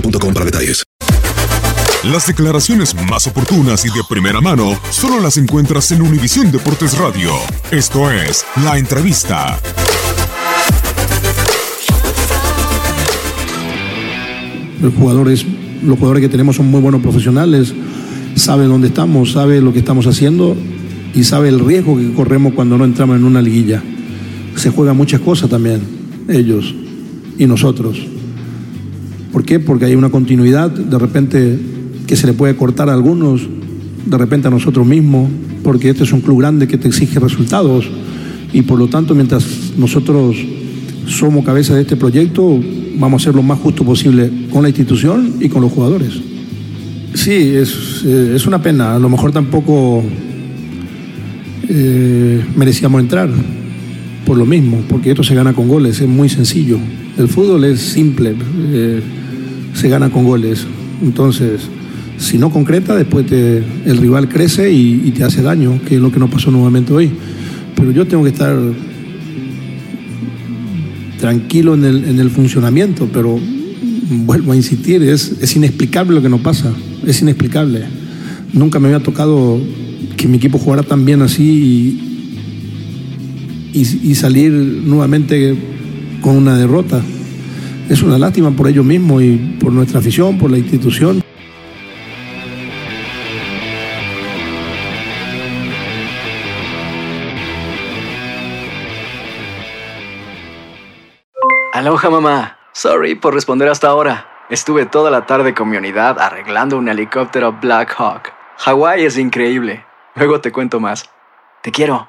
boostmobile.com para detalles. Las declaraciones más oportunas y de primera mano solo las encuentras en Univisión Deportes Radio. Esto es La Entrevista. Los jugadores, los jugadores que tenemos son muy buenos profesionales, saben dónde estamos, saben lo que estamos haciendo y saben el riesgo que corremos cuando no entramos en una liguilla. Se juegan muchas cosas también, ellos y nosotros. ¿Por qué? Porque hay una continuidad, de repente que se le puede cortar a algunos, de repente a nosotros mismos, porque este es un club grande que te exige resultados y por lo tanto mientras nosotros somos cabeza de este proyecto, vamos a ser lo más justo posible con la institución y con los jugadores. Sí, es, eh, es una pena, a lo mejor tampoco eh, merecíamos entrar por lo mismo, porque esto se gana con goles, es muy sencillo. El fútbol es simple, eh, se gana con goles. Entonces, si no concreta, después te- el rival crece y, y te hace daño, que es lo que nos pasó nuevamente hoy. Pero yo tengo que estar tranquilo en el, en el funcionamiento, pero vuelvo a insistir, es, es inexplicable lo que nos pasa, es inexplicable. Nunca me había tocado que mi equipo jugara tan bien así y, y- salir nuevamente con una derrota. Es una lástima por ellos mismos y por nuestra afición, por la institución. Aloha mamá. Sorry por responder hasta ahora. Estuve toda la tarde con mi unidad arreglando un helicóptero Black Hawk. Hawái es increíble. Luego te cuento más. Te quiero.